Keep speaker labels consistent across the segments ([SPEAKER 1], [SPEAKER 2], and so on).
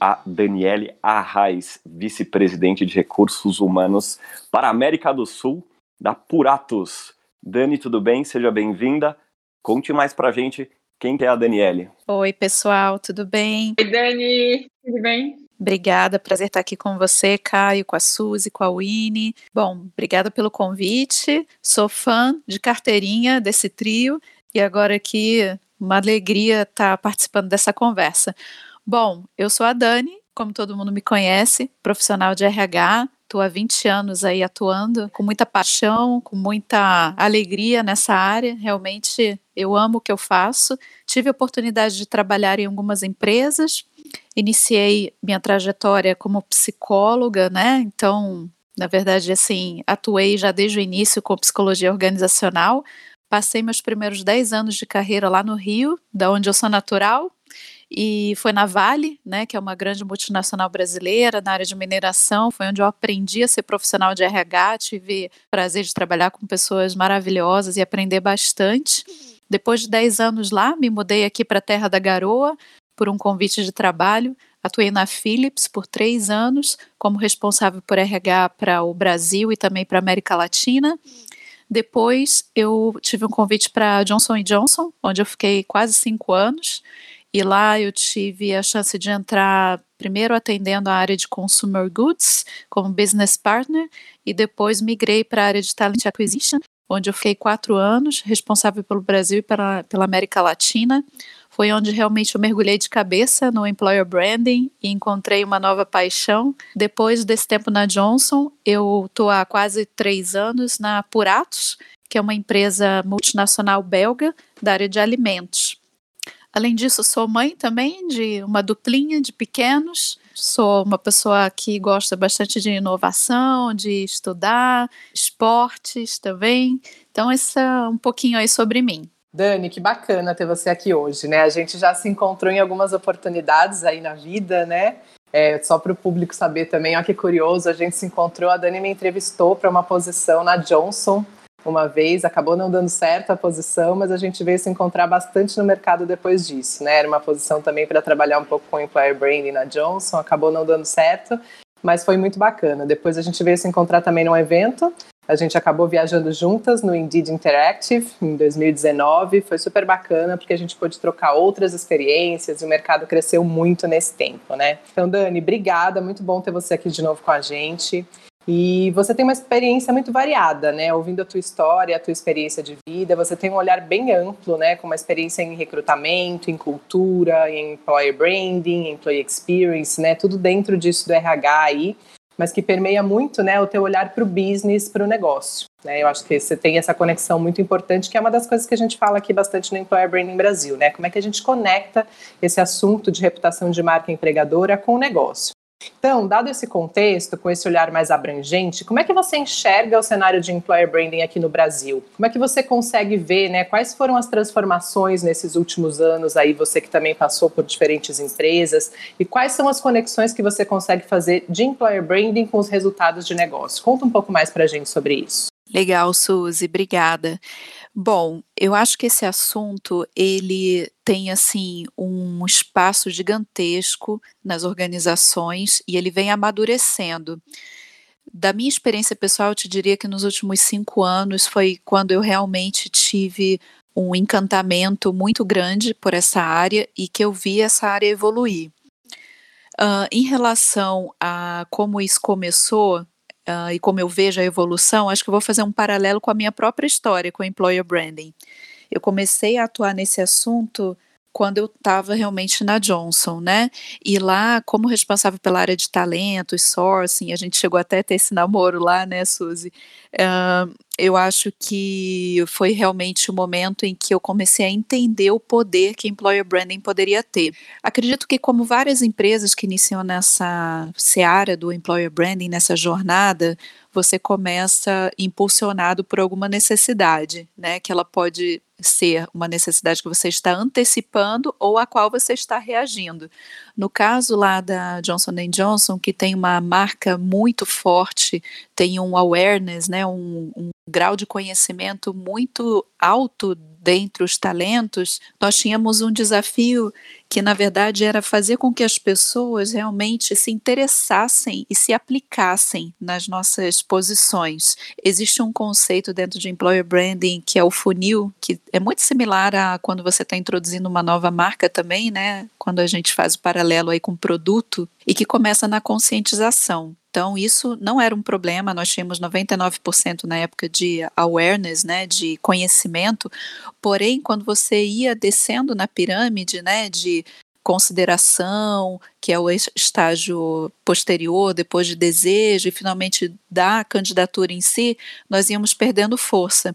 [SPEAKER 1] a Daniele Arraes, vice-presidente de recursos humanos para a América do Sul da Puratos. Dani, tudo bem? Seja bem-vinda. Conte mais pra gente quem é a Daniele.
[SPEAKER 2] Oi, pessoal, tudo bem?
[SPEAKER 3] Oi, Dani, tudo bem?
[SPEAKER 2] Obrigada, prazer estar aqui com você, Caio, com a Suzy, com a Winnie. Bom, obrigada pelo convite. Sou fã de carteirinha desse trio e agora aqui uma alegria estar participando dessa conversa. Bom, eu sou a Dani, como todo mundo me conhece, profissional de RH, estou há 20 anos aí atuando com muita paixão, com muita alegria nessa área. Realmente eu amo o que eu faço. Tive a oportunidade de trabalhar em algumas empresas. Iniciei minha trajetória como psicóloga, né? Então, na verdade, assim, atuei já desde o início com psicologia organizacional. Passei meus primeiros 10 anos de carreira lá no Rio, da onde eu sou natural, e foi na Vale, né, que é uma grande multinacional brasileira na área de mineração, foi onde eu aprendi a ser profissional de RH, tive prazer de trabalhar com pessoas maravilhosas e aprender bastante. Depois de 10 anos lá, me mudei aqui para a Terra da Garoa por um convite de trabalho. Atuei na Philips por três anos como responsável por RH para o Brasil e também para a América Latina. Depois eu tive um convite para Johnson Johnson, onde eu fiquei quase cinco anos. E lá eu tive a chance de entrar primeiro atendendo a área de consumer goods como business partner e depois migrei para a área de talent acquisition, onde eu fiquei quatro anos, responsável pelo Brasil e pela, pela América Latina. Foi onde realmente eu mergulhei de cabeça no employer branding e encontrei uma nova paixão. Depois desse tempo na Johnson, eu estou há quase três anos na Puratos, que é uma empresa multinacional belga da área de alimentos. Além disso, sou mãe também de uma duplinha de pequenos. Sou uma pessoa que gosta bastante de inovação, de estudar, esportes também. Então, esse é um pouquinho aí sobre mim.
[SPEAKER 4] Dani, que bacana ter você aqui hoje, né? A gente já se encontrou em algumas oportunidades aí na vida, né? É, só para o público saber também, olha que curioso, a gente se encontrou, a Dani me entrevistou para uma posição na Johnson, uma vez, acabou não dando certo a posição, mas a gente veio se encontrar bastante no mercado depois disso, né? Era uma posição também para trabalhar um pouco com employer branding na Johnson, acabou não dando certo, mas foi muito bacana. Depois a gente veio se encontrar também num evento, a gente acabou viajando juntas no Indeed Interactive em 2019, foi super bacana porque a gente pôde trocar outras experiências e o mercado cresceu muito nesse tempo, né? Então, Dani, obrigada, muito bom ter você aqui de novo com a gente. E você tem uma experiência muito variada, né? Ouvindo a tua história, a tua experiência de vida, você tem um olhar bem amplo, né? Com uma experiência em recrutamento, em cultura, em employer branding, employee experience, né? Tudo dentro disso do RH aí, mas que permeia muito, né? O teu olhar para o business, para o negócio. Né? Eu acho que você tem essa conexão muito importante, que é uma das coisas que a gente fala aqui bastante no Employer Branding Brasil, né? Como é que a gente conecta esse assunto de reputação de marca empregadora com o negócio? Então, dado esse contexto, com esse olhar mais abrangente, como é que você enxerga o cenário de employer branding aqui no Brasil? Como é que você consegue ver, né, quais foram as transformações nesses últimos anos aí, você que também passou por diferentes empresas, e quais são as conexões que você consegue fazer de employer branding com os resultados de negócio? Conta um pouco mais para a gente sobre isso.
[SPEAKER 2] Legal, Suzy, obrigada. Bom, eu acho que esse assunto ele tem assim um espaço gigantesco nas organizações e ele vem amadurecendo. Da minha experiência pessoal, eu te diria que nos últimos cinco anos foi quando eu realmente tive um encantamento muito grande por essa área e que eu vi essa área evoluir. Uh, em relação a como isso começou, uh, e como eu vejo a evolução, acho que vou fazer um paralelo com a minha própria história com o employer branding. Eu comecei a atuar nesse assunto quando eu estava realmente na Johnson, né? E lá, como responsável pela área de talentos, sourcing, a gente chegou até a ter esse namoro lá, né, Suzy? Uh, eu acho que foi realmente o momento em que eu comecei a entender o poder que employer branding poderia ter. Acredito que, como várias empresas que iniciam nessa seara do employer branding, nessa jornada, você começa impulsionado por alguma necessidade, né? Que ela pode ser uma necessidade que você está antecipando ou a qual você está reagindo. No caso lá da Johnson Johnson, que tem uma marca muito forte, tem um awareness, né, um, um grau de conhecimento muito alto dentre os talentos, nós tínhamos um desafio que, na verdade, era fazer com que as pessoas realmente se interessassem e se aplicassem nas nossas posições. Existe um conceito dentro de employer branding que é o funil, que é muito similar a quando você está introduzindo uma nova marca também, né? Quando a gente faz o paralelo aí com produto, e que começa na conscientização. Então, isso não era um problema, nós tínhamos 99% na época de awareness, né, de conhecimento, porém, quando você ia descendo na pirâmide, né, de consideração, que é o estágio posterior, depois de desejo e finalmente da candidatura em si, nós íamos perdendo força.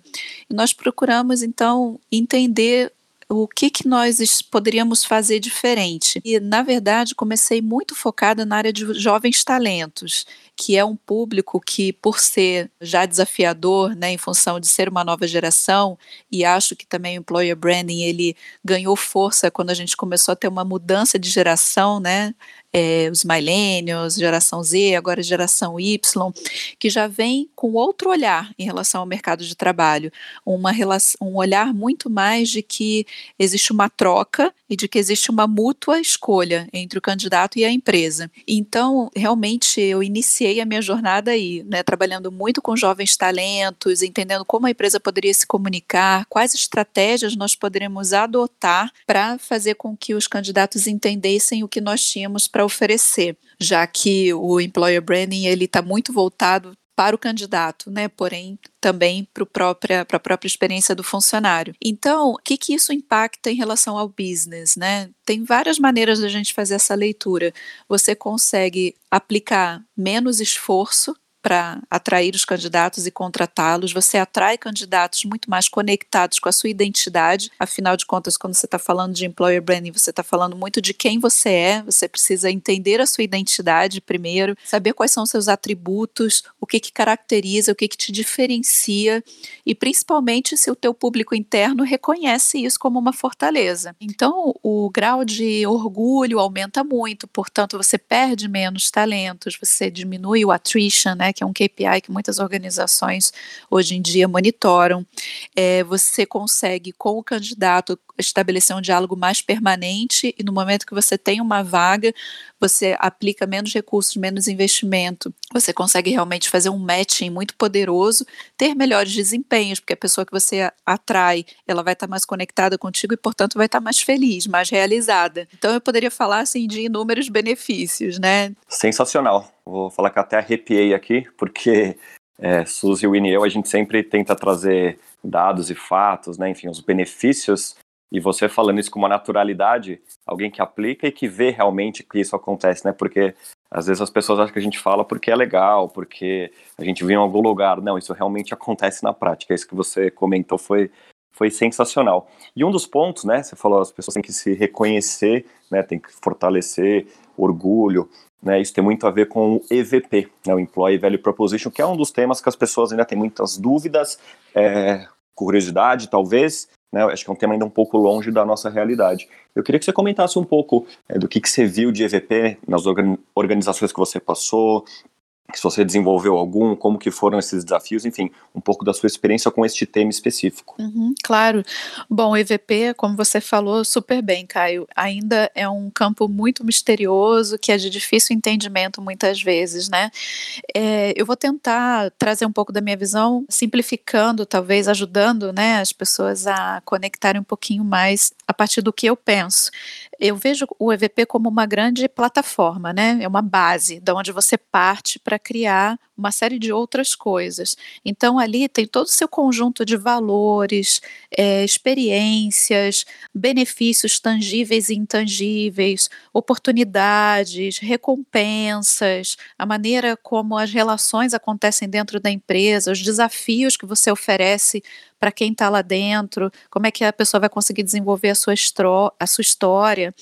[SPEAKER 2] E nós procuramos então entender o que, que nós poderíamos fazer diferente. E, na verdade, comecei muito focada na área de jovens talentos, que é um público que, por ser já desafiador, né, em função de ser uma nova geração, e acho que também o employer branding ele ganhou força quando a gente começou a ter uma mudança de geração, né, é, os millennials, geração Z, agora geração Y, que já vem com outro olhar em relação ao mercado de trabalho, uma relação, um olhar muito mais de que existe uma troca e de que existe uma mútua escolha entre o candidato e a empresa. Então, realmente, eu iniciei a minha jornada aí, né, trabalhando muito com jovens talentos, entendendo como a empresa poderia se comunicar, quais estratégias nós poderíamos adotar para fazer com que os candidatos entendessem o que nós tínhamos para oferecer, já que o employer branding ele está muito voltado para o candidato, né? Porém, também para própria, a própria experiência do funcionário. Então, o que, que isso impacta em relação ao business, né? Tem várias maneiras da gente fazer essa leitura. Você consegue aplicar menos esforço para atrair os candidatos e contratá-los, você atrai candidatos muito mais conectados com a sua identidade. Afinal de contas, quando você está falando de employer branding, você está falando muito de quem você é, você precisa entender a sua identidade primeiro, saber quais são os seus atributos, o que, que caracteriza, o que, que te diferencia e principalmente se o teu público interno reconhece isso como uma fortaleza. Então, o grau de orgulho aumenta muito, portanto, você perde menos talentos, você diminui o attrition, né? Que é um KPI que muitas organizações hoje em dia monitoram. É, você consegue, com o candidato, estabelecer um diálogo mais permanente e no momento que você tem uma vaga, você aplica menos recursos, menos investimento, você consegue realmente fazer um matching muito poderoso, ter melhores desempenhos, porque a pessoa que você atrai, ela vai estar mais conectada contigo e, portanto, vai estar mais feliz, mais realizada. Então, eu poderia falar, assim, de inúmeros benefícios, né?
[SPEAKER 1] Sensacional. Vou falar que até arrepiei aqui, porque é, Suzy, Winnie e eu, a gente sempre tenta trazer dados e fatos, né, enfim, os benefícios e você falando isso com uma naturalidade, alguém que aplica e que vê realmente que isso acontece, né? Porque às vezes as pessoas acham que a gente fala porque é legal, porque a gente viu em algum lugar. Não, isso realmente acontece na prática. Isso que você comentou foi, foi sensacional. E um dos pontos, né? Você falou, as pessoas têm que se reconhecer, né? Tem que fortalecer orgulho, né? Isso tem muito a ver com o EVP, né? O Employee Value Proposition, que é um dos temas que as pessoas ainda têm muitas dúvidas, é, curiosidade, talvez, né? Acho que é um tema ainda um pouco longe da nossa realidade. Eu queria que você comentasse um pouco é, do que, que você viu de EVP nas organizações que você passou, se você desenvolveu algum, como que foram esses desafios, enfim, um pouco da sua experiência com este tema específico.
[SPEAKER 2] Uhum, claro. Bom, EVP, como você falou super bem, Caio, ainda é um campo muito misterioso, que é de difícil entendimento muitas vezes, né? É, eu vou tentar trazer um pouco da minha visão, simplificando, talvez ajudando, né, as pessoas a conectarem um pouquinho mais a partir do que eu penso. Eu vejo o EVP como uma grande plataforma, né? É uma base de onde você parte para criar uma série de outras coisas. Então, ali tem todo o seu conjunto de valores, é, experiências, benefícios tangíveis e intangíveis, oportunidades, recompensas, a maneira como as relações acontecem dentro da empresa, os desafios que você oferece para quem está lá dentro, como é que a pessoa vai conseguir desenvolver a sua, a sua história.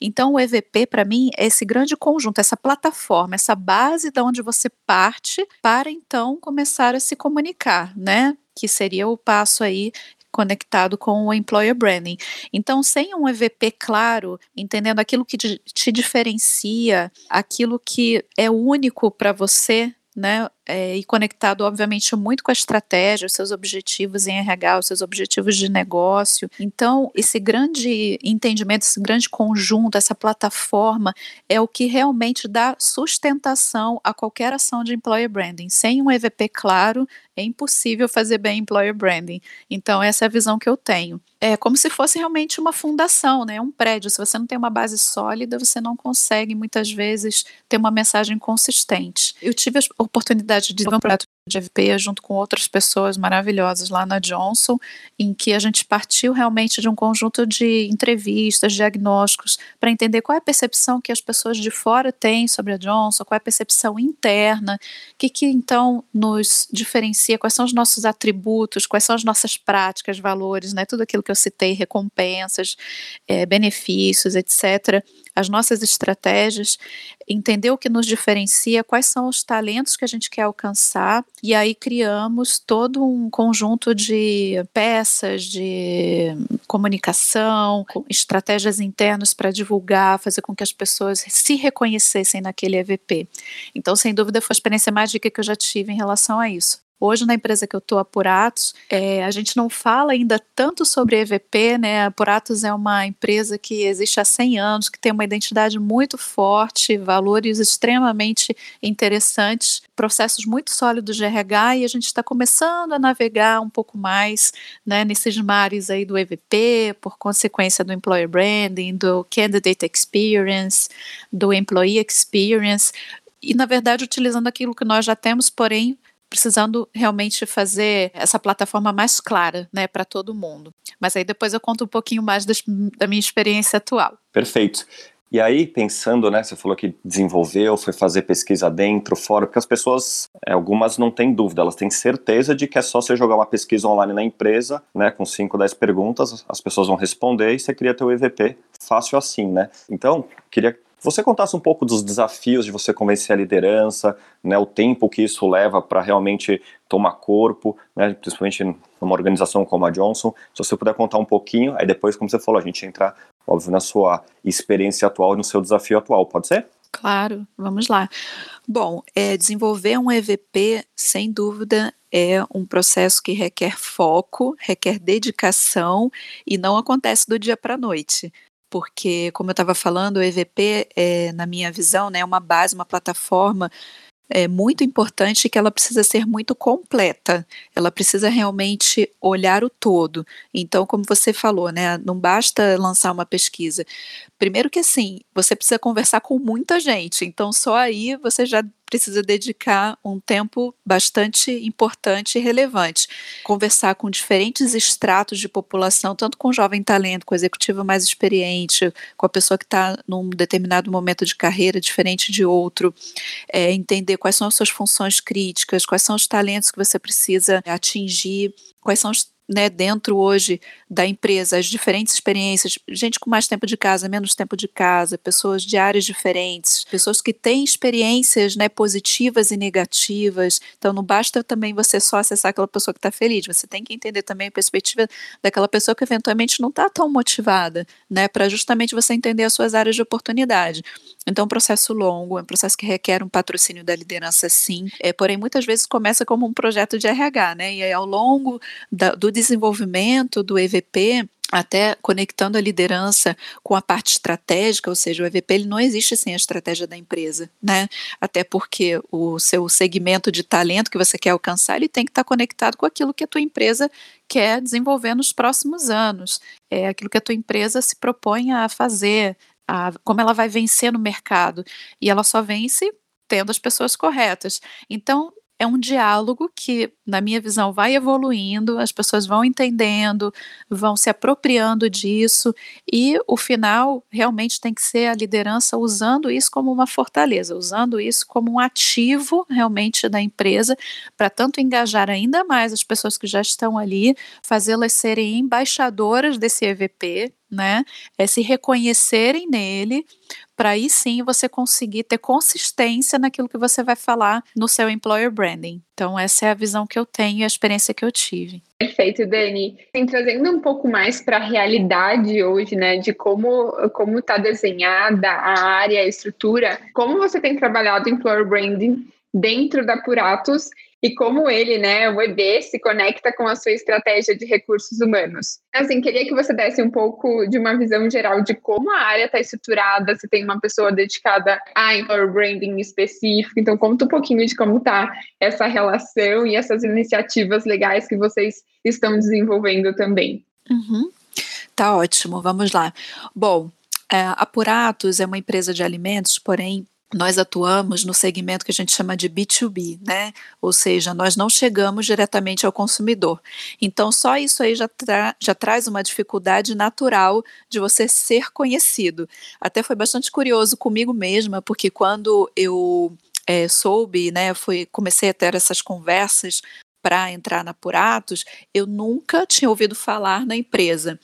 [SPEAKER 2] Então, o EVP, para mim, é esse grande conjunto, essa plataforma, essa base de onde você parte para então começar a se comunicar, né? Que seria o passo aí conectado com o employer branding. Então, sem um EVP claro, entendendo aquilo que te diferencia, aquilo que é único para você, né? É, e conectado, obviamente, muito com a estratégia, os seus objetivos em RH, os seus objetivos de negócio. Então, esse grande entendimento, esse grande conjunto, essa plataforma é o que realmente dá sustentação a qualquer ação de employer branding. Sem um EVP claro, é impossível fazer bem employer branding. Então, essa é a visão que eu tenho. É como se fosse realmente uma fundação, né? Um prédio. Se você não tem uma base sólida, você não consegue muitas vezes ter uma mensagem consistente. Eu tive a oportunidade de desenvolver um projeto de EVP junto com outras pessoas maravilhosas lá na Johnson, em que a gente partiu realmente de um conjunto de entrevistas, diagnósticos, para entender qual é a percepção que as pessoas de fora têm sobre a Johnson, qual é a percepção interna, o que, que então nos diferencia, quais são os nossos atributos, quais são as nossas práticas, valores, né, tudo aquilo que eu citei, recompensas, é, benefícios, etc as nossas estratégias, entender o que nos diferencia, quais são os talentos que a gente quer alcançar, e aí criamos todo um conjunto de peças de comunicação, estratégias internas para divulgar, fazer com que as pessoas se reconhecessem naquele EVP. Então, sem dúvida, foi a experiência mais rica que eu já tive em relação a isso. Hoje, na empresa que eu estou, a Puratos, é, a gente não fala ainda tanto sobre EVP, né? A Puratos é uma empresa que existe há 100 anos, que tem uma identidade muito forte, valores extremamente interessantes, processos muito sólidos de RH e a gente está começando a navegar um pouco mais né, nesses mares aí do EVP, por consequência do Employer Branding, do Candidate Experience, do Employee Experience, e na verdade utilizando aquilo que nós já temos, porém precisando realmente fazer essa plataforma mais clara, né, para todo mundo. Mas aí depois eu conto um pouquinho mais das, da minha experiência atual.
[SPEAKER 1] Perfeito. E aí, pensando, né, você falou que desenvolveu, foi fazer pesquisa dentro, fora, porque as pessoas, é, algumas não têm dúvida, elas têm certeza de que é só você jogar uma pesquisa online na empresa, né, com 5, 10 perguntas, as pessoas vão responder e você cria teu EVP fácil assim, né. Então, queria você contasse um pouco dos desafios de você convencer a liderança, né, o tempo que isso leva para realmente tomar corpo, né, principalmente numa organização como a Johnson. Se você puder contar um pouquinho, aí depois, como você falou, a gente entrar, óbvio, na sua experiência atual e no seu desafio atual, pode ser?
[SPEAKER 2] Claro, vamos lá. Bom, é, desenvolver um EVP, sem dúvida, é um processo que requer foco, requer dedicação e não acontece do dia para a noite porque, como eu estava falando, o EVP, é, na minha visão, né, é uma base, uma plataforma é muito importante que ela precisa ser muito completa. Ela precisa realmente olhar o todo. Então, como você falou, né, não basta lançar uma pesquisa. Primeiro que assim, você precisa conversar com muita gente. Então, só aí você já precisa dedicar um tempo bastante importante e relevante. Conversar com diferentes estratos de população, tanto com jovem talento, com executivo mais experiente, com a pessoa que está num determinado momento de carreira diferente de outro, é, entender quais são as suas funções críticas, quais são os talentos que você precisa atingir, quais são os né, dentro hoje da empresa, as diferentes experiências, gente com mais tempo de casa, menos tempo de casa, pessoas de áreas diferentes, pessoas que têm experiências né, positivas e negativas. Então, não basta também você só acessar aquela pessoa que está feliz, você tem que entender também a perspectiva daquela pessoa que eventualmente não está tão motivada, né, para justamente você entender as suas áreas de oportunidade. Então, é um processo longo, é um processo que requer um patrocínio da liderança, sim, é, porém, muitas vezes começa como um projeto de RH, né, e aí, ao longo da, do desenvolvimento do EVP, até conectando a liderança com a parte estratégica, ou seja, o EVP ele não existe sem a estratégia da empresa, né? Até porque o seu segmento de talento que você quer alcançar, ele tem que estar conectado com aquilo que a tua empresa quer desenvolver nos próximos anos, é aquilo que a tua empresa se propõe a fazer, a, como ela vai vencer no mercado. E ela só vence tendo as pessoas corretas. Então, é um diálogo que, na minha visão, vai evoluindo, as pessoas vão entendendo, vão se apropriando disso, e o final realmente tem que ser a liderança usando isso como uma fortaleza, usando isso como um ativo realmente da empresa, para tanto engajar ainda mais as pessoas que já estão ali, fazê-las serem embaixadoras desse EVP, né? É se reconhecerem nele, para aí sim você conseguir ter consistência naquilo que você vai falar no seu employer branding. Então, essa é a visão que eu tenho e a experiência que eu tive.
[SPEAKER 3] Perfeito, Dani. Tem trazendo um pouco mais para a realidade hoje, né, de como como está desenhada a área, a estrutura, como você tem trabalhado employer branding dentro da Puratos e como ele, né, o EB, se conecta com a sua estratégia de recursos humanos. Assim, queria que você desse um pouco de uma visão geral de como a área está estruturada, se tem uma pessoa dedicada a employer branding específico. Então, conta um pouquinho de como está essa relação e essas iniciativas legais que vocês estão desenvolvendo também.
[SPEAKER 2] Uhum. Tá ótimo, vamos lá. Bom, é, a Puratos é uma empresa de alimentos, porém nós atuamos no segmento que a gente chama de B2B, né? Ou seja, nós não chegamos diretamente ao consumidor. Então, só isso aí já, tra já traz uma dificuldade natural de você ser conhecido. Até foi bastante curioso comigo mesma, porque quando eu é, soube, né, fui, comecei a ter essas conversas para entrar na Puratos, eu nunca tinha ouvido falar na empresa.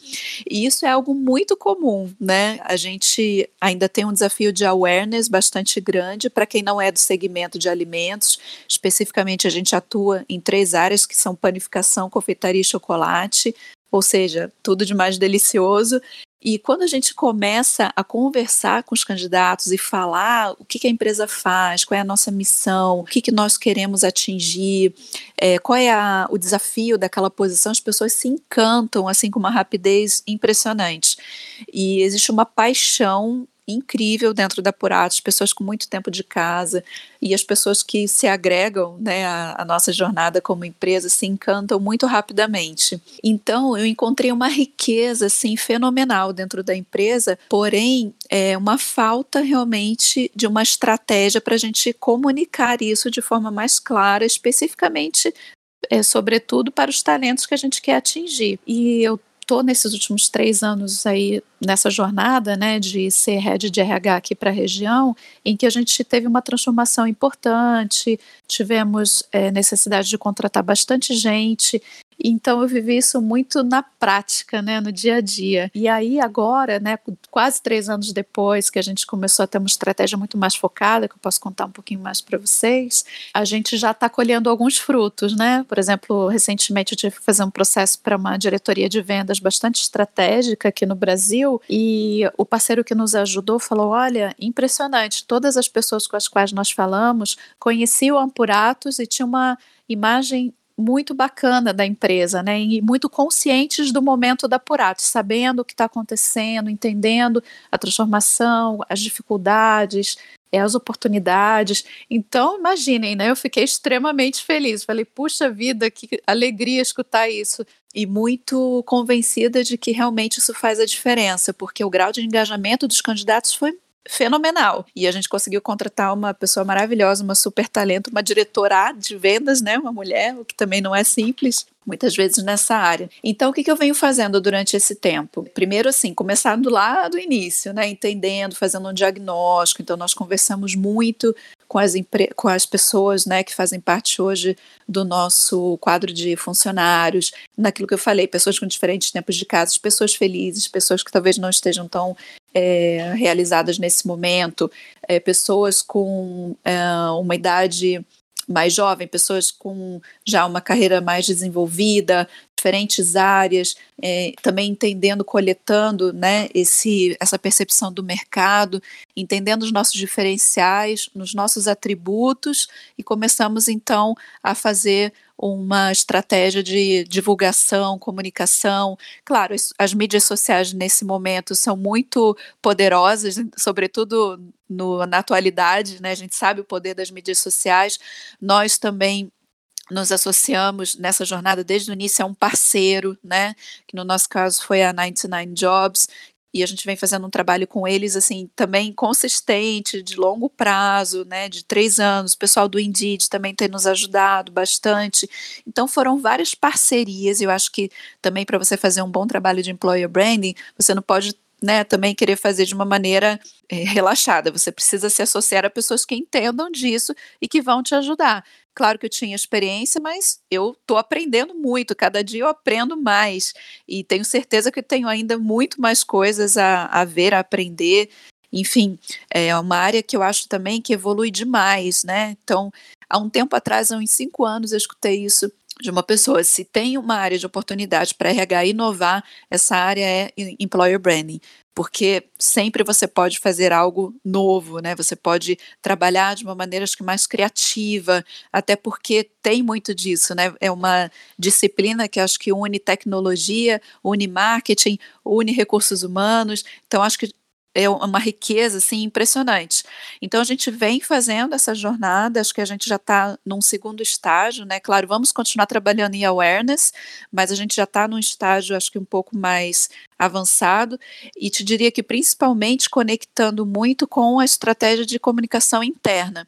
[SPEAKER 2] E isso é algo muito comum, né? A gente ainda tem um desafio de awareness bastante grande para quem não é do segmento de alimentos. Especificamente, a gente atua em três áreas que são panificação, confeitaria e chocolate ou seja, tudo de mais delicioso. E quando a gente começa a conversar com os candidatos e falar o que, que a empresa faz, qual é a nossa missão, o que, que nós queremos atingir, é, qual é a, o desafio daquela posição, as pessoas se encantam assim com uma rapidez impressionante. E existe uma paixão incrível dentro da Puratos, pessoas com muito tempo de casa e as pessoas que se agregam né, à, à, nossa jornada como empresa se encantam muito rapidamente. Então eu encontrei uma riqueza assim fenomenal dentro da empresa, porém é uma falta realmente de uma estratégia para a gente comunicar isso de forma mais clara, especificamente é, sobretudo para os talentos que a gente quer atingir. E eu estou nesses últimos três anos aí nessa jornada, né, de ser head de RH aqui para a região, em que a gente teve uma transformação importante, tivemos é, necessidade de contratar bastante gente então eu vivi isso muito na prática, né, no dia a dia. E aí agora, né, quase três anos depois que a gente começou a ter uma estratégia muito mais focada, que eu posso contar um pouquinho mais para vocês, a gente já está colhendo alguns frutos, né? Por exemplo, recentemente eu tive que fazer um processo para uma diretoria de vendas bastante estratégica aqui no Brasil e o parceiro que nos ajudou falou: olha, impressionante, todas as pessoas com as quais nós falamos conheciam Ampuratos e tinha uma imagem muito bacana da empresa, né? E muito conscientes do momento da Purato, sabendo o que está acontecendo, entendendo a transformação, as dificuldades, é, as oportunidades. Então, imaginem, né? Eu fiquei extremamente feliz. Falei, puxa vida, que alegria escutar isso. E muito convencida de que realmente isso faz a diferença, porque o grau de engajamento dos candidatos foi fenomenal. E a gente conseguiu contratar uma pessoa maravilhosa, uma super talento, uma diretora de vendas, né, uma mulher, o que também não é simples, muitas vezes nessa área. Então, o que, que eu venho fazendo durante esse tempo? Primeiro, assim, começando lá do início, né, entendendo, fazendo um diagnóstico. Então, nós conversamos muito com as, com as pessoas, né, que fazem parte hoje do nosso quadro de funcionários, naquilo que eu falei, pessoas com diferentes tempos de casa, pessoas felizes, pessoas que talvez não estejam tão é, realizadas nesse momento, é, pessoas com é, uma idade mais jovem, pessoas com já uma carreira mais desenvolvida, diferentes áreas, é, também entendendo, coletando né, esse, essa percepção do mercado, entendendo os nossos diferenciais, nos nossos atributos, e começamos então a fazer uma estratégia de divulgação, comunicação. Claro, as mídias sociais nesse momento são muito poderosas, sobretudo no, na atualidade, né? A gente sabe o poder das mídias sociais. Nós também nos associamos nessa jornada desde o início a um parceiro, né? Que no nosso caso foi a 99 Jobs, e a gente vem fazendo um trabalho com eles, assim, também consistente, de longo prazo, né, de três anos. O pessoal do Indeed também tem nos ajudado bastante. Então, foram várias parcerias. Eu acho que também para você fazer um bom trabalho de employer branding, você não pode né, também querer fazer de uma maneira é, relaxada. Você precisa se associar a pessoas que entendam disso e que vão te ajudar. Claro que eu tinha experiência, mas eu estou aprendendo muito. Cada dia eu aprendo mais e tenho certeza que tenho ainda muito mais coisas a, a ver, a aprender. Enfim, é uma área que eu acho também que evolui demais, né? Então, há um tempo atrás, há uns cinco anos, eu escutei isso de uma pessoa. Se tem uma área de oportunidade para RH inovar, essa área é employer branding, porque sempre você pode fazer algo novo, né? Você pode trabalhar de uma maneira acho que mais criativa, até porque tem muito disso, né? É uma disciplina que acho que une tecnologia, une marketing, une recursos humanos. Então acho que é uma riqueza assim impressionante. Então a gente vem fazendo essa jornada, acho que a gente já está num segundo estágio, né? Claro, vamos continuar trabalhando em awareness, mas a gente já está num estágio, acho que um pouco mais avançado, e te diria que principalmente conectando muito com a estratégia de comunicação interna.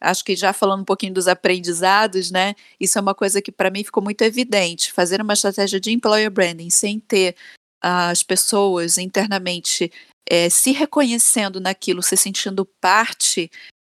[SPEAKER 2] Acho que já falando um pouquinho dos aprendizados, né? Isso é uma coisa que para mim ficou muito evidente. Fazer uma estratégia de employer branding sem ter as pessoas internamente é, se reconhecendo naquilo, se sentindo parte,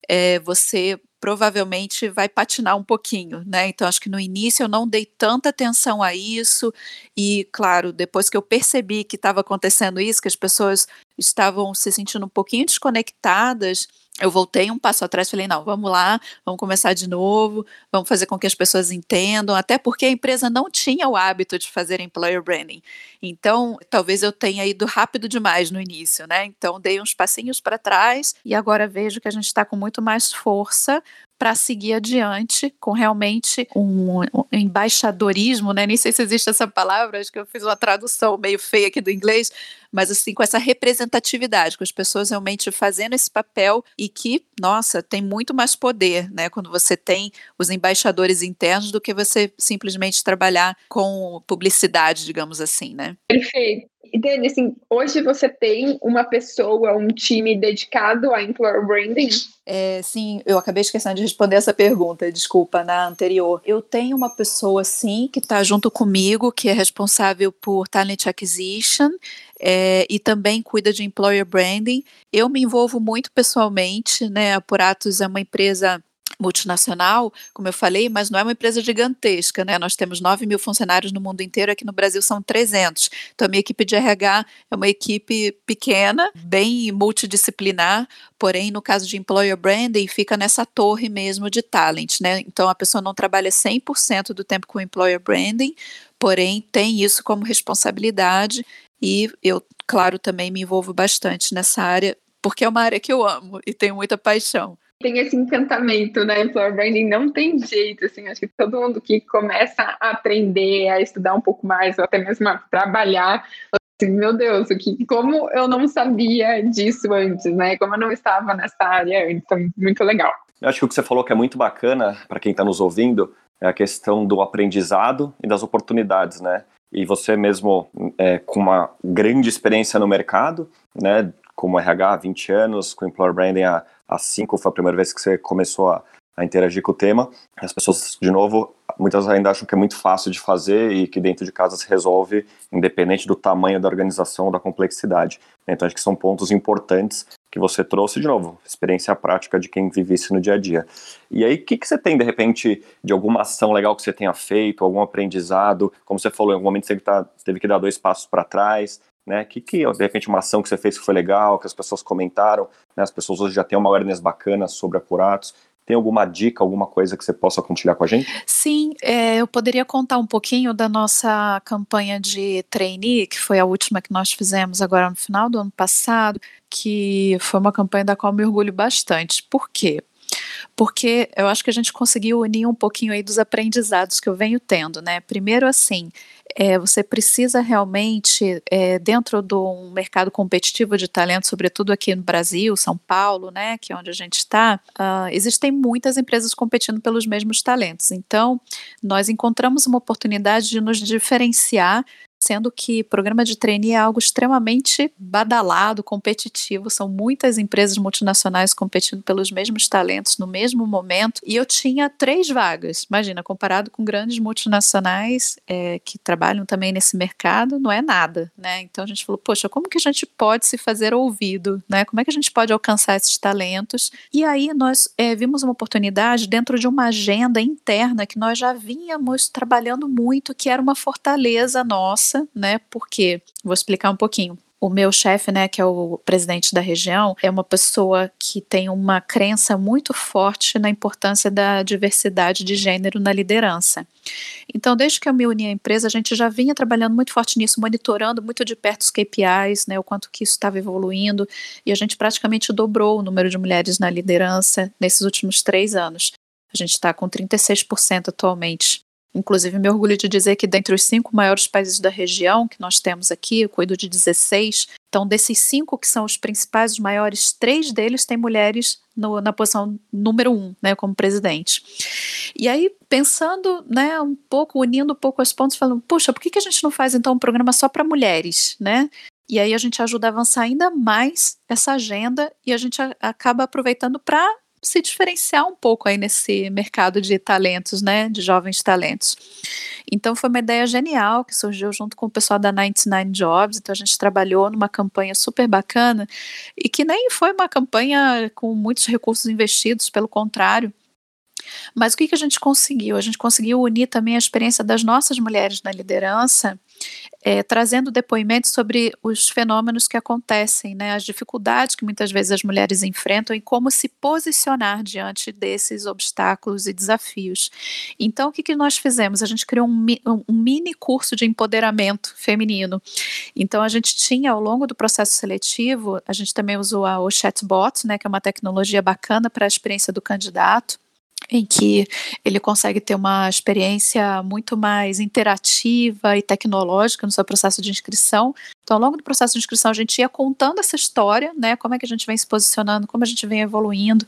[SPEAKER 2] é, você provavelmente vai patinar um pouquinho, né? Então acho que no início eu não dei tanta atenção a isso e, claro, depois que eu percebi que estava acontecendo isso, que as pessoas estavam se sentindo um pouquinho desconectadas, eu voltei um passo atrás falei, não, vamos lá, vamos começar de novo, vamos fazer com que as pessoas entendam, até porque a empresa não tinha o hábito de fazer employer branding. Então, talvez eu tenha ido rápido demais no início, né? Então, dei uns passinhos para trás e agora vejo que a gente está com muito mais força para seguir adiante com realmente um, um, embaixadorismo, né? Nem sei se existe essa palavra, acho que eu fiz uma tradução meio feia aqui do inglês, mas assim, com essa representatividade, com as pessoas realmente fazendo esse papel e que, nossa, tem muito mais poder, né? Quando você tem os embaixadores internos do que você simplesmente trabalhar com publicidade, digamos assim, né?
[SPEAKER 3] Perfeito. E Dani, assim, hoje você tem uma pessoa, um time dedicado a employer branding?
[SPEAKER 2] É, sim, eu acabei esquecendo de responder essa pergunta, desculpa, na anterior. Eu tenho uma pessoa, sim, que está junto comigo, que é responsável por Talent Acquisition, é, e também cuida de employer branding. Eu me envolvo muito pessoalmente, né? A Puratos é uma empresa multinacional, como eu falei, mas não é uma empresa gigantesca, né? Nós temos 9 mil funcionários no mundo inteiro, aqui no Brasil são 300. Então, a minha equipe de RH é uma equipe pequena, bem multidisciplinar, porém, no caso de employer branding, fica nessa torre mesmo de talent, né? Então, a pessoa não trabalha 100% do tempo com employer branding, porém, tem isso como responsabilidade e eu, claro, também me envolvo bastante nessa área, porque é uma área que eu amo e tenho muita paixão.
[SPEAKER 3] Tem esse encantamento, né? Employer branding não tem jeito, assim, acho que todo mundo que começa a aprender, a estudar um pouco mais, ou até mesmo a trabalhar, assim, meu Deus, o que, como eu não sabia disso antes, né? Como eu não estava nessa área antes, então, muito legal.
[SPEAKER 1] Eu acho que o que você falou que é muito bacana para quem está nos ouvindo é a questão do aprendizado e das oportunidades, né? e você mesmo é, com uma grande experiência no mercado, né, como RH há 20 anos, com Employer Branding há, há 5, foi a primeira vez que você começou a, a interagir com o tema. As pessoas, de novo, muitas ainda acham que é muito fácil de fazer e que dentro de casa se resolve, independente do tamanho da organização ou da complexidade. Então, acho que são pontos importantes que você trouxe, de novo, experiência prática de quem vive isso no dia a dia. E aí, o que, que você tem, de repente, de alguma ação legal que você tenha feito, algum aprendizado? Como você falou, em algum momento você tá, teve que dar dois passos para trás, né? Que, que, de repente, uma ação que você fez que foi legal, que as pessoas comentaram, né? As pessoas hoje já têm uma awareness bacana sobre apuratos. Tem alguma dica, alguma coisa que você possa compartilhar com a gente?
[SPEAKER 2] Sim, é, eu poderia contar um pouquinho da nossa campanha de trainee, que foi a última que nós fizemos agora no final do ano passado, que foi uma campanha da qual me orgulho bastante. Por quê? Porque eu acho que a gente conseguiu unir um pouquinho aí dos aprendizados que eu venho tendo, né? Primeiro, assim, é, você precisa realmente, é, dentro de um mercado competitivo de talento, sobretudo aqui no Brasil, São Paulo, né, que é onde a gente está, uh, existem muitas empresas competindo pelos mesmos talentos. Então, nós encontramos uma oportunidade de nos diferenciar sendo que programa de trainee é algo extremamente badalado, competitivo, são muitas empresas multinacionais competindo pelos mesmos talentos no mesmo momento, e eu tinha três vagas, imagina, comparado com grandes multinacionais é, que trabalham também nesse mercado, não é nada, né? Então a gente falou, poxa, como que a gente pode se fazer ouvido, né? Como é que a gente pode alcançar esses talentos? E aí nós é, vimos uma oportunidade dentro de uma agenda interna que nós já vínhamos trabalhando muito, que era uma fortaleza nossa, né? Porque, vou explicar um pouquinho o meu chefe, né, que é o presidente da região, é uma pessoa que tem uma crença muito forte na importância da diversidade de gênero na liderança. Então, desde que eu me uni à empresa, a gente já vinha trabalhando muito forte nisso, monitorando muito de perto os KPIs, né, o quanto que isso estava evoluindo, e a gente praticamente dobrou o número de mulheres na liderança nesses últimos três anos. A gente está com 36% atualmente. Inclusive, me orgulho de dizer que dentre os cinco maiores países da região que nós temos aqui, eu cuido de 16. Então, desses cinco que são os principais, os maiores, três deles têm mulheres no, na posição número um, né, como presidente. E aí, pensando, né, um pouco, unindo um pouco as pontas, falando, puxa, por que, que a gente não faz então um programa só para mulheres, né? E aí a gente ajuda a avançar ainda mais essa agenda e a gente a, acaba aproveitando para se diferenciar um pouco aí nesse mercado de talentos, né, de jovens talentos. Então foi uma ideia genial que surgiu junto com o pessoal da 99 Jobs, então a gente trabalhou numa campanha super bacana e que nem foi uma campanha com muitos recursos investidos, pelo contrário, mas o que, que a gente conseguiu? A gente conseguiu unir também a experiência das nossas mulheres na liderança é, trazendo depoimentos sobre os fenômenos que acontecem, né, as dificuldades que muitas vezes as mulheres enfrentam e como se posicionar diante desses obstáculos e desafios. Então, o que, que nós fizemos? A gente criou um, um mini curso de empoderamento feminino. Então, a gente tinha, ao longo do processo seletivo, a gente também usou a, o chatbot, né, que é uma tecnologia bacana para a experiência do candidato em que ele consegue ter uma experiência muito mais interativa e tecnológica no seu processo de inscrição. Então, ao longo do processo de inscrição, a gente ia contando essa história, né? Como é que a gente vem se posicionando, como a gente vem evoluindo.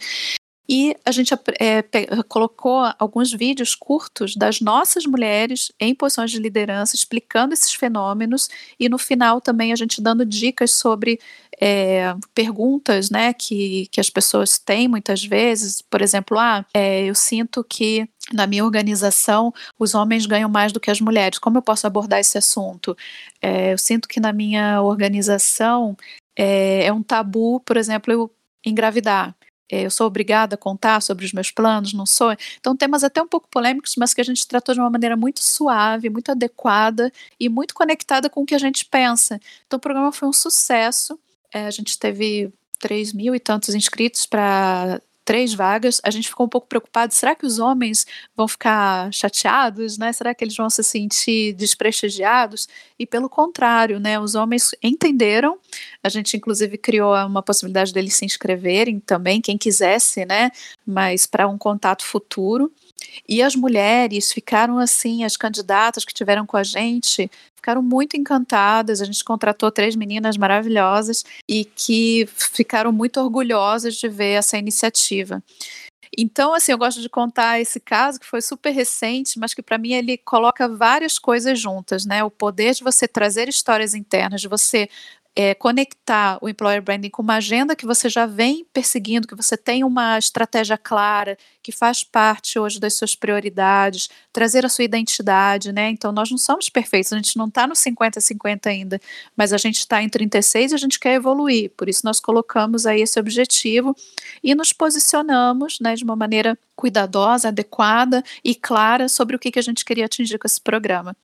[SPEAKER 2] E a gente é, colocou alguns vídeos curtos das nossas mulheres em posições de liderança, explicando esses fenômenos, e no final também a gente dando dicas sobre é, perguntas né, que, que as pessoas têm muitas vezes. Por exemplo, ah, é, eu sinto que na minha organização os homens ganham mais do que as mulheres. Como eu posso abordar esse assunto? É, eu sinto que na minha organização é, é um tabu, por exemplo, eu engravidar. É, eu sou obrigada a contar sobre os meus planos, não sou. Então, temas até um pouco polêmicos, mas que a gente tratou de uma maneira muito suave, muito adequada e muito conectada com o que a gente pensa. Então, o programa foi um sucesso. É, a gente teve três mil e tantos inscritos para três vagas, a gente ficou um pouco preocupado. Será que os homens vão ficar chateados, né? Será que eles vão se sentir desprestigiados? E pelo contrário, né? Os homens entenderam. A gente inclusive criou uma possibilidade deles se inscreverem também, quem quisesse, né? Mas para um contato futuro. E as mulheres ficaram assim, as candidatas que tiveram com a gente ficaram muito encantadas. A gente contratou três meninas maravilhosas e que ficaram muito orgulhosas de ver essa iniciativa. Então, assim, eu gosto de contar esse caso que foi super recente, mas que para mim ele coloca várias coisas juntas, né? O poder de você trazer histórias internas, de você é, conectar o employer branding com uma agenda que você já vem perseguindo, que você tem uma estratégia clara, que faz parte hoje das suas prioridades, trazer a sua identidade, né? Então nós não somos perfeitos, a gente não está no 50-50 ainda, mas a gente está em 36 e a gente quer evoluir. Por isso nós colocamos aí esse objetivo e nos posicionamos né, de uma maneira cuidadosa, adequada e clara sobre o que, que a gente queria atingir com esse programa.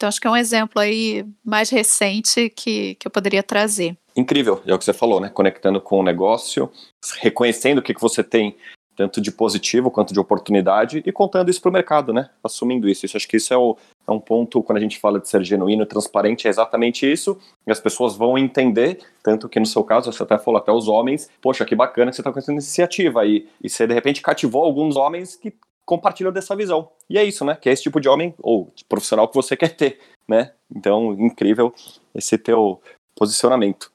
[SPEAKER 2] Então, acho que é um exemplo aí mais recente que, que eu poderia trazer.
[SPEAKER 1] Incrível, é o que você falou, né? Conectando com o negócio, reconhecendo o que, que você tem, tanto de positivo quanto de oportunidade, e contando isso para o mercado, né? Assumindo isso. isso. Acho que isso é, o, é um ponto, quando a gente fala de ser genuíno, transparente, é exatamente isso. E as pessoas vão entender, tanto que no seu caso, você até falou, até os homens, poxa, que bacana que você está com essa iniciativa. E, e você, de repente, cativou alguns homens que compartilham dessa visão. E é isso, né? Que é esse tipo de homem ou de profissional que você quer ter, né? Então, incrível esse teu posicionamento.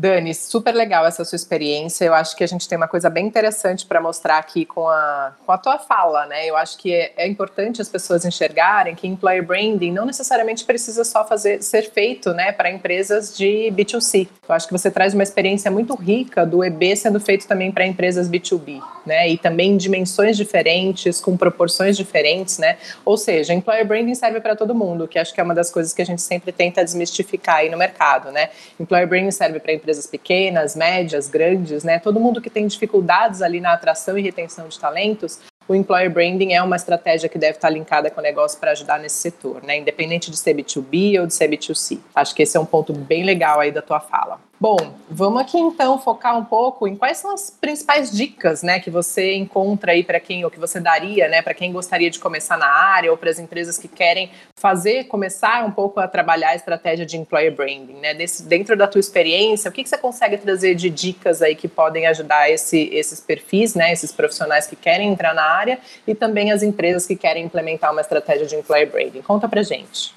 [SPEAKER 4] Dani, super legal essa sua experiência. Eu acho que a gente tem uma coisa bem interessante para mostrar aqui com a, com a tua fala, né? Eu acho que é, é, importante as pessoas enxergarem que employer branding não necessariamente precisa só fazer ser feito, né, para empresas de B2C. Eu acho que você traz uma experiência muito rica do EB sendo feito também para empresas B2B, né? E também em dimensões diferentes, com proporções diferentes, né? Ou seja, employer branding serve para todo mundo, que acho que é uma das coisas que a gente sempre tenta desmistificar aí no mercado, né? Employer branding serve para empresas pequenas, médias, grandes, né? Todo mundo que tem dificuldades ali na atração e retenção de talentos, o employer branding é uma estratégia que deve estar linkada com o negócio para ajudar nesse setor, né? Independente de ser B2B ou de ser B2C. Acho que esse é um ponto bem legal aí da tua fala. Bom, vamos aqui então focar um pouco em quais são as principais dicas, né, que você encontra aí para quem ou que você daria, né, para quem gostaria de começar na área ou para as empresas que querem fazer, começar um pouco a trabalhar a estratégia de employer branding, né, Desse, dentro da tua experiência, o que, que você consegue trazer de dicas aí que podem ajudar esse, esses perfis, né, esses profissionais que querem entrar na área e também as empresas que querem implementar uma estratégia de employer branding. Conta para gente.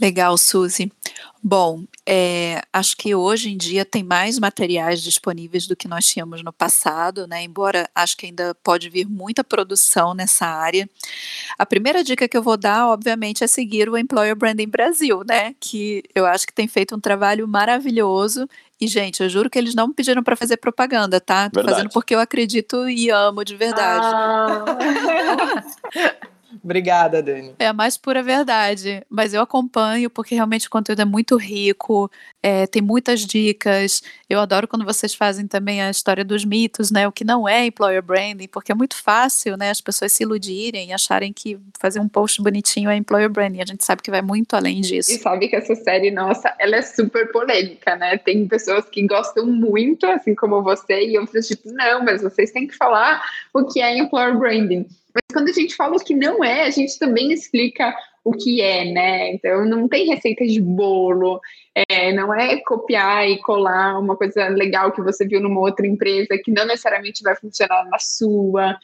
[SPEAKER 2] Legal, Suzy. Bom, é, acho que hoje em dia tem mais materiais disponíveis do que nós tínhamos no passado, né? Embora acho que ainda pode vir muita produção nessa área. A primeira dica que eu vou dar, obviamente, é seguir o Employer Branding Brasil, né? Que eu acho que tem feito um trabalho maravilhoso. E, gente, eu juro que eles não me pediram para fazer propaganda, tá? Tô verdade. fazendo porque eu acredito e amo de verdade. Ah.
[SPEAKER 4] Obrigada, Dani.
[SPEAKER 2] É a mais pura verdade. Mas eu acompanho porque realmente o conteúdo é muito rico, é, tem muitas dicas. Eu adoro quando vocês fazem também a história dos mitos, né? O que não é employer branding, porque é muito fácil, né? As pessoas se iludirem e acharem que fazer um post bonitinho é employer branding. A gente sabe que vai muito além disso.
[SPEAKER 3] E sabe que essa série nossa, ela é super polêmica, né? Tem pessoas que gostam muito, assim como você, e outras tipo, não, mas vocês têm que falar o que é employer branding. Mas quando a gente fala o que não é, a gente também explica o que é, né? Então não tem receita de bolo, é, não é copiar e colar uma coisa legal que você viu numa outra empresa que não necessariamente vai funcionar na sua.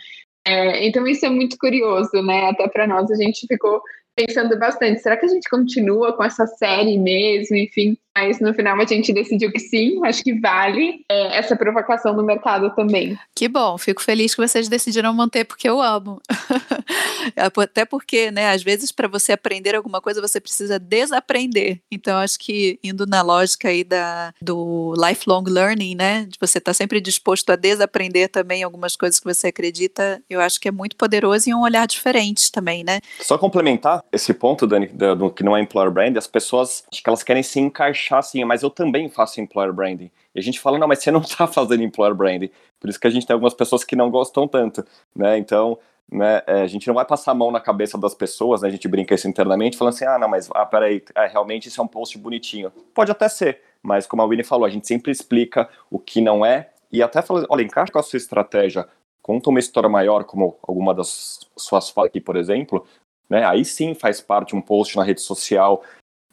[SPEAKER 3] É, então isso é muito curioso, né? Até para nós a gente ficou pensando bastante, será que a gente continua com essa série mesmo? Enfim, mas no final a gente decidiu que sim, acho que vale é, essa provocação no mercado também.
[SPEAKER 2] Que bom, fico feliz que vocês decidiram manter porque eu amo. Até porque, né, às vezes para você aprender alguma coisa você precisa desaprender. Então acho que indo na lógica aí da, do lifelong learning, né, de você estar tá sempre disposto a desaprender também algumas coisas que você acredita, eu acho que é muito poderoso e um olhar diferente também, né?
[SPEAKER 1] Só complementar esse ponto, Dani, do, do que não é employer brand, as pessoas acho que elas querem se encaixar achar assim, mas eu também faço employer branding. E a gente fala, não, mas você não está fazendo employer branding. Por isso que a gente tem algumas pessoas que não gostam tanto, né? Então, né, é, a gente não vai passar a mão na cabeça das pessoas, né? A gente brinca isso internamente, falando assim, ah, não, mas ah, peraí, é, realmente isso é um post bonitinho. Pode até ser, mas como a Winnie falou, a gente sempre explica o que não é e até fala, olha, encaixa com a sua estratégia, conta uma história maior, como alguma das suas falas aqui, por exemplo, né? Aí sim faz parte um post na rede social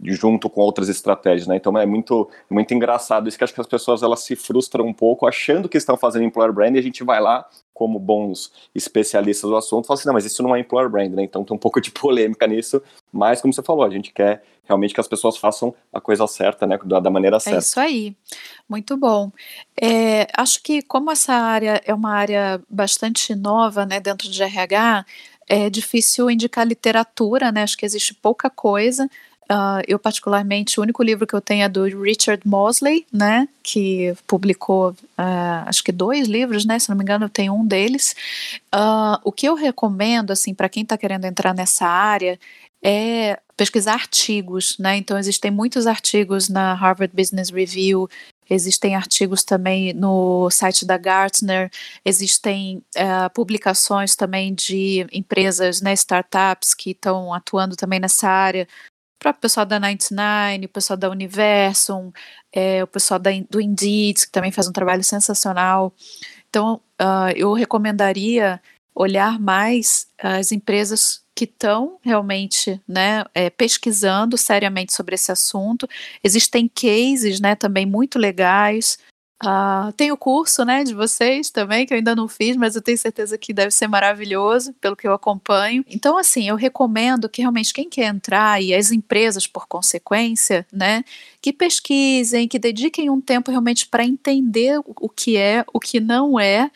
[SPEAKER 1] junto com outras estratégias, né? Então é muito muito engraçado isso que acho que as pessoas elas se frustram um pouco achando que estão fazendo employer brand e a gente vai lá como bons especialistas do assunto fala assim, não, mas isso não é employer brand, né? Então tem um pouco de polêmica nisso, mas como você falou, a gente quer realmente que as pessoas façam a coisa certa, né? Da, da maneira certa.
[SPEAKER 2] É isso aí, muito bom. É, acho que como essa área é uma área bastante nova, né, dentro de RH, é difícil indicar literatura, né? Acho que existe pouca coisa. Uh, eu, particularmente, o único livro que eu tenho é do Richard Mosley, né, que publicou, uh, acho que dois livros, né, se não me engano, tem um deles. Uh, o que eu recomendo, assim, para quem está querendo entrar nessa área, é pesquisar artigos, né, então existem muitos artigos na Harvard Business Review, Existem artigos também no site da Gartner, existem uh, publicações também de empresas, né, startups que estão atuando também nessa área, o próprio pessoal da 99, o pessoal da Universum, é, o pessoal da, do Indeed, que também faz um trabalho sensacional. Então, uh, eu recomendaria olhar mais as empresas que estão realmente né, é, pesquisando seriamente sobre esse assunto. Existem cases né, também muito legais. Uh, tem o curso, né, de vocês também, que eu ainda não fiz, mas eu tenho certeza que deve ser maravilhoso, pelo que eu acompanho. Então, assim, eu recomendo que realmente quem quer entrar e as empresas, por consequência, né, que pesquisem, que dediquem um tempo realmente para entender o que é, o que não é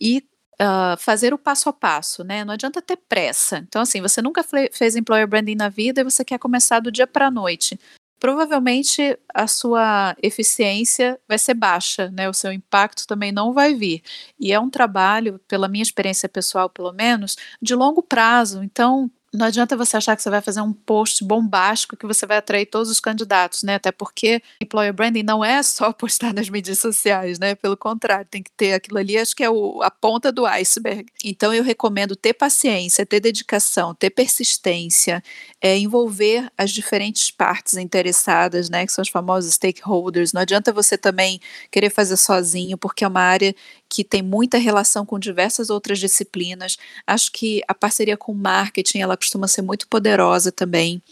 [SPEAKER 2] e Uh, fazer o passo a passo, né? Não adianta ter pressa. Então, assim, você nunca fez employer branding na vida e você quer começar do dia para a noite provavelmente a sua eficiência vai ser baixa, né? O seu impacto também não vai vir. E é um trabalho, pela minha experiência pessoal, pelo menos, de longo prazo. Então, não adianta você achar que você vai fazer um post bombástico que você vai atrair todos os candidatos, né? Até porque employer branding não é só postar nas mídias sociais, né? Pelo contrário, tem que ter aquilo ali, acho que é o, a ponta do iceberg. Então eu recomendo ter paciência, ter dedicação, ter persistência, é, envolver as diferentes partes interessadas, né? Que são os famosos stakeholders. Não adianta você também querer fazer sozinho, porque é uma área que tem muita relação com diversas outras disciplinas. Acho que a parceria com marketing ela costuma ser muito poderosa também.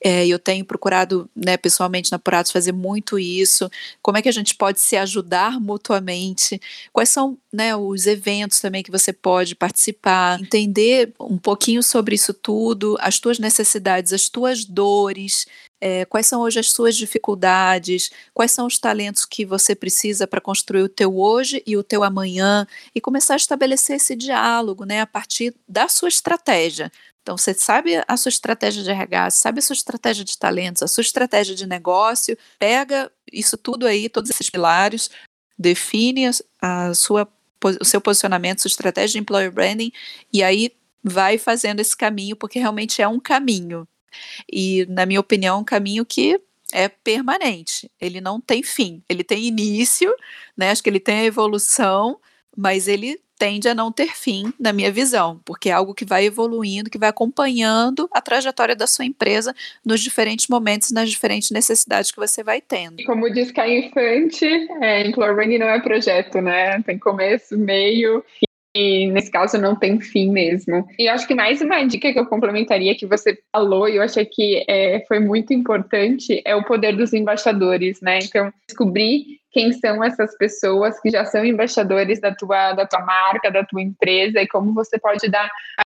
[SPEAKER 2] É, eu tenho procurado, né, pessoalmente na Puratos fazer muito isso. Como é que a gente pode se ajudar mutuamente? Quais são né, os eventos também que você pode participar? Entender um pouquinho sobre isso tudo, as tuas necessidades, as tuas dores, é, quais são hoje as suas dificuldades, quais são os talentos que você precisa para construir o teu hoje e o teu amanhã, e começar a estabelecer esse diálogo né, a partir da sua estratégia. Então, você sabe a sua estratégia de RH, sabe a sua estratégia de talentos, a sua estratégia de negócio, pega isso tudo aí, todos esses pilares, define a sua, o seu posicionamento, sua estratégia de employer branding, e aí vai fazendo esse caminho, porque realmente é um caminho. E, na minha opinião, um caminho que é permanente. Ele não tem fim. Ele tem início, né? Acho que ele tem a evolução, mas ele tende a não ter fim, na minha visão, porque é algo que vai evoluindo, que vai acompanhando a trajetória da sua empresa nos diferentes momentos, nas diferentes necessidades que você vai tendo.
[SPEAKER 3] Como diz Caio Infante, é, Employer não é projeto, né? Tem começo, meio e nesse caso não tem fim mesmo. E acho que mais uma dica que eu complementaria que você falou e eu achei que é, foi muito importante é o poder dos embaixadores, né? Então, descobrir quem são essas pessoas que já são embaixadores da tua, da tua marca, da tua empresa e como você pode dar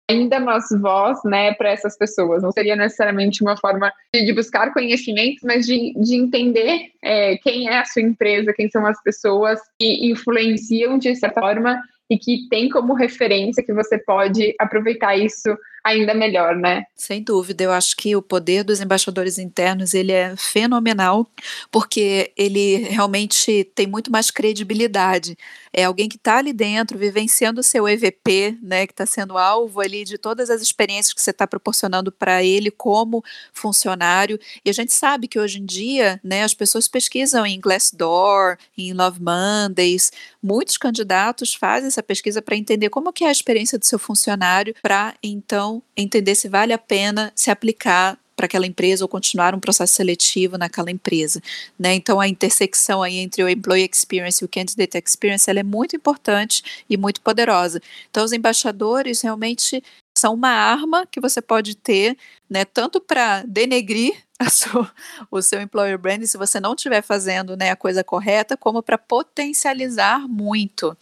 [SPEAKER 3] ainda mais voz né, para essas pessoas. Não seria necessariamente uma forma de, de buscar conhecimento, mas de, de entender é, quem é a sua empresa, quem são as pessoas que influenciam de certa forma e que tem como referência que você pode aproveitar isso ainda melhor, né?
[SPEAKER 2] Sem dúvida, eu acho que o poder dos embaixadores internos ele é fenomenal, porque ele realmente tem muito mais credibilidade. É alguém que está ali dentro, vivenciando o seu EVP, né, que está sendo alvo ali de todas as experiências que você está proporcionando para ele como funcionário. E a gente sabe que hoje em dia, né, as pessoas pesquisam em Glassdoor, em Love Mondays, muitos candidatos fazem essa pesquisa para entender como que é a experiência do seu funcionário, para então entender se vale a pena se aplicar para aquela empresa ou continuar um processo seletivo naquela empresa, né? Então a intersecção aí entre o employee experience e o candidate experience ela é muito importante e muito poderosa. Então os embaixadores realmente são uma arma que você pode ter, né, tanto para denegrir sua, o seu employer branding se você não estiver fazendo né, a coisa correta, como para potencializar muito.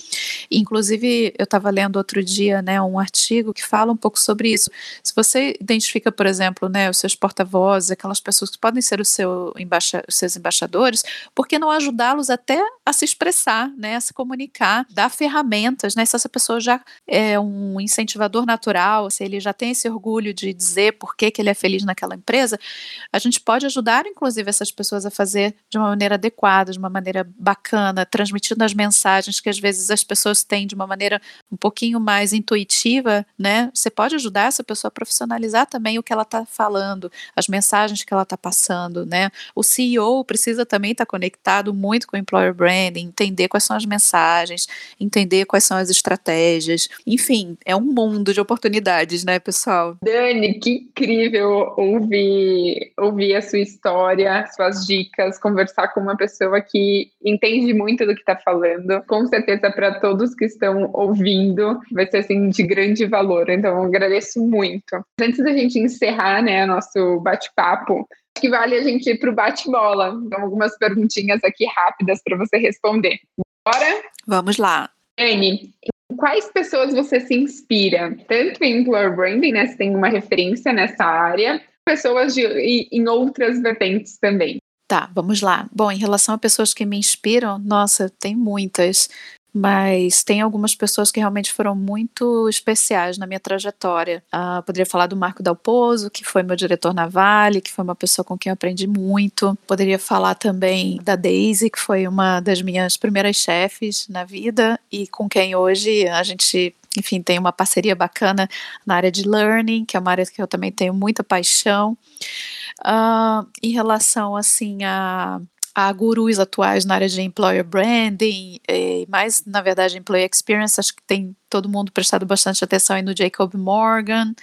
[SPEAKER 2] Inclusive, eu estava lendo outro dia né, um artigo que fala um pouco sobre isso. Se você identifica, por exemplo, né, os seus porta-vozes, aquelas pessoas que podem ser seu embaixa, os seus embaixadores, por que não ajudá-los até a se expressar, né, a se comunicar, dar ferramentas, né, se essa pessoa já é um incentivador natural, se ele já tem esse orgulho de dizer por que, que ele é feliz naquela empresa, a gente pode ajudar, inclusive, essas pessoas a fazer de uma maneira adequada, de uma maneira bacana, transmitindo as mensagens que às vezes as pessoas têm de uma maneira um pouquinho mais intuitiva, né? Você pode ajudar essa pessoa a profissionalizar também o que ela está falando, as mensagens que ela está passando, né? O CEO precisa também estar tá conectado muito com o employer branding, entender quais são as mensagens, entender quais são as estratégias. Enfim, é um mundo de oportunidades, né, pessoal?
[SPEAKER 3] Dani, que incrível ouvir, ouvir ouvir a sua história, suas dicas, conversar com uma pessoa que entende muito do que está falando. Com certeza, para todos que estão ouvindo, vai ser assim de grande valor. Então, eu agradeço muito. Antes da gente encerrar, né, nosso bate-papo, que vale a gente ir para o bate-bola. Então, algumas perguntinhas aqui rápidas para você responder. Bora?
[SPEAKER 2] Vamos lá.
[SPEAKER 3] Anne, quais pessoas você se inspira? Tanto em employer branding, né? Você tem uma referência nessa área, pessoas de, em outras vertentes também.
[SPEAKER 2] Tá, vamos lá. Bom, em relação a pessoas que me inspiram, nossa, tem muitas mas tem algumas pessoas que realmente foram muito especiais na minha trajetória. Uh, poderia falar do Marco Dalpozo, que foi meu diretor na Vale, que foi uma pessoa com quem eu aprendi muito. Poderia falar também da Daisy, que foi uma das minhas primeiras chefes na vida e com quem hoje a gente enfim, tem uma parceria bacana na área de learning, que é uma área que eu também tenho muita paixão. Uh, em relação, assim, a a gurus atuais na área de employer branding, e mais, na verdade, employee experience, acho que tem todo mundo prestado bastante atenção aí no Jacob Morgan,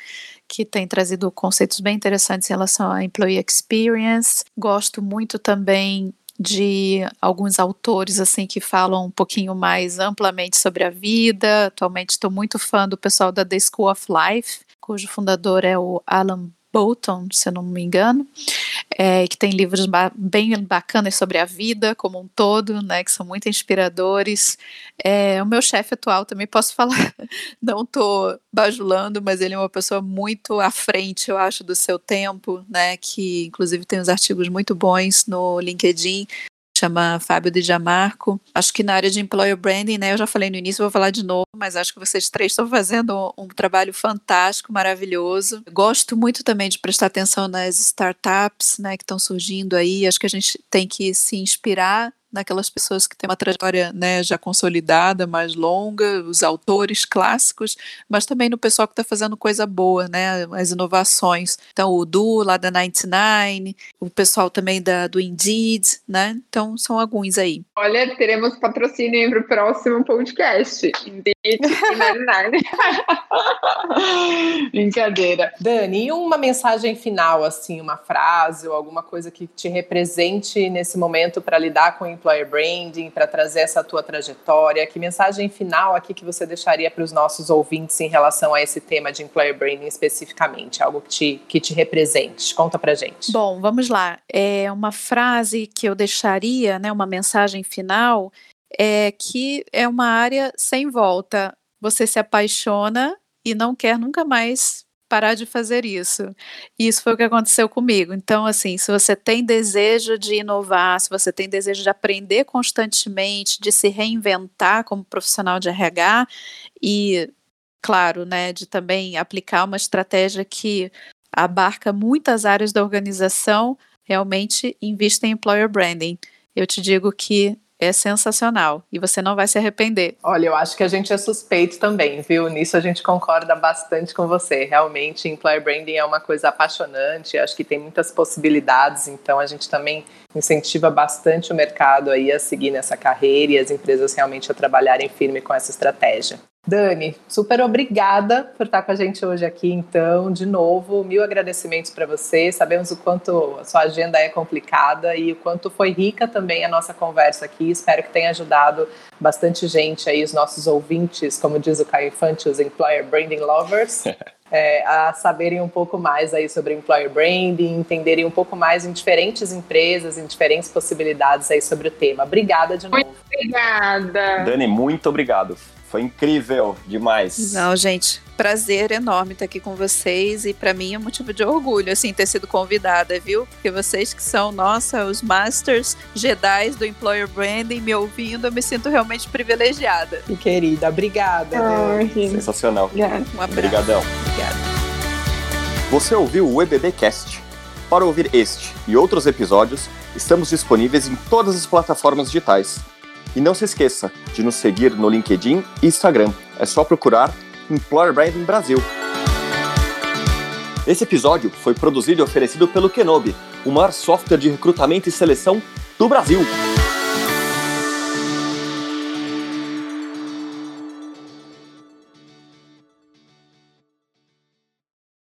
[SPEAKER 2] que tem trazido conceitos bem interessantes em relação à employee experience. Gosto muito também de alguns autores assim que falam um pouquinho mais amplamente sobre a vida. Atualmente estou muito fã do pessoal da The School of Life, cujo fundador é o Alan Bolton, se eu não me engano, é, que tem livros ba bem bacanas sobre a vida como um todo, né, que são muito inspiradores. É, o meu chefe atual também posso falar, não estou bajulando, mas ele é uma pessoa muito à frente, eu acho, do seu tempo, né, que inclusive tem uns artigos muito bons no LinkedIn chama Fábio de Jamarco. Acho que na área de employer branding, né, eu já falei no início, vou falar de novo, mas acho que vocês três estão fazendo um, trabalho fantástico, maravilhoso. Gosto muito também de prestar atenção nas startups, né, que estão surgindo aí. Acho que a gente tem que se inspirar naquelas pessoas que têm uma trajetória né, já consolidada, mais longa, os autores clássicos, mas também no pessoal que está fazendo coisa boa, né, as inovações. Então, o Du, lá da 99, o pessoal também da, do Indeed, né? Então, são alguns aí.
[SPEAKER 3] Olha, teremos patrocínio para o próximo podcast. Indeed e 99. Brincadeira.
[SPEAKER 4] Dani, e uma mensagem final, assim, uma frase ou alguma coisa que te represente nesse momento para lidar com employer branding, para trazer essa tua trajetória? Que mensagem final aqui que você deixaria para os nossos ouvintes em relação a esse tema de employer branding especificamente? Algo que te, que te represente? Conta para gente.
[SPEAKER 2] Bom, vamos lá. É uma frase que eu deixaria, né, uma mensagem final, é que é uma área sem volta. Você se apaixona e não quer nunca mais parar de fazer isso. E isso foi o que aconteceu comigo. Então, assim, se você tem desejo de inovar, se você tem desejo de aprender constantemente, de se reinventar como profissional de RH e, claro, né, de também aplicar uma estratégia que abarca muitas áreas da organização, realmente invista em employer branding. Eu te digo que é sensacional e você não vai se arrepender.
[SPEAKER 4] Olha, eu acho que a gente é suspeito também, viu? Nisso a gente concorda bastante com você. Realmente, employer branding é uma coisa apaixonante, acho que tem muitas possibilidades, então a gente também incentiva bastante o mercado aí a seguir nessa carreira e as empresas realmente a trabalharem firme com essa estratégia. Dani, super obrigada por estar com a gente hoje aqui, então, de novo, mil agradecimentos para você. Sabemos o quanto a sua agenda é complicada e o quanto foi rica também a nossa conversa aqui. Espero que tenha ajudado bastante gente aí, os nossos ouvintes, como diz o Caio Infante, os Employer Branding Lovers. É, a saberem um pouco mais aí sobre employer branding, entenderem um pouco mais em diferentes empresas, em diferentes possibilidades aí sobre o tema. Obrigada de novo.
[SPEAKER 3] Muito obrigada.
[SPEAKER 1] Dani, muito obrigado. Foi incrível demais.
[SPEAKER 2] Não, gente, prazer enorme estar aqui com vocês e para mim é um motivo de orgulho assim ter sido convidada, viu? Porque vocês que são, nossa, os masters Jedi do employer branding me ouvindo, eu me sinto realmente privilegiada.
[SPEAKER 4] Que querida, obrigada.
[SPEAKER 1] Ah, Sensacional.
[SPEAKER 3] Obrigada.
[SPEAKER 1] Um Obrigadão.
[SPEAKER 2] Obrigada.
[SPEAKER 1] Você ouviu o EBB Cast? Para ouvir este e outros episódios, estamos disponíveis em todas as plataformas digitais e não se esqueça de nos seguir no LinkedIn e Instagram. É só procurar Employer Branding Brasil. Esse episódio foi produzido e oferecido pelo Kenobi, o maior software de recrutamento e seleção do Brasil.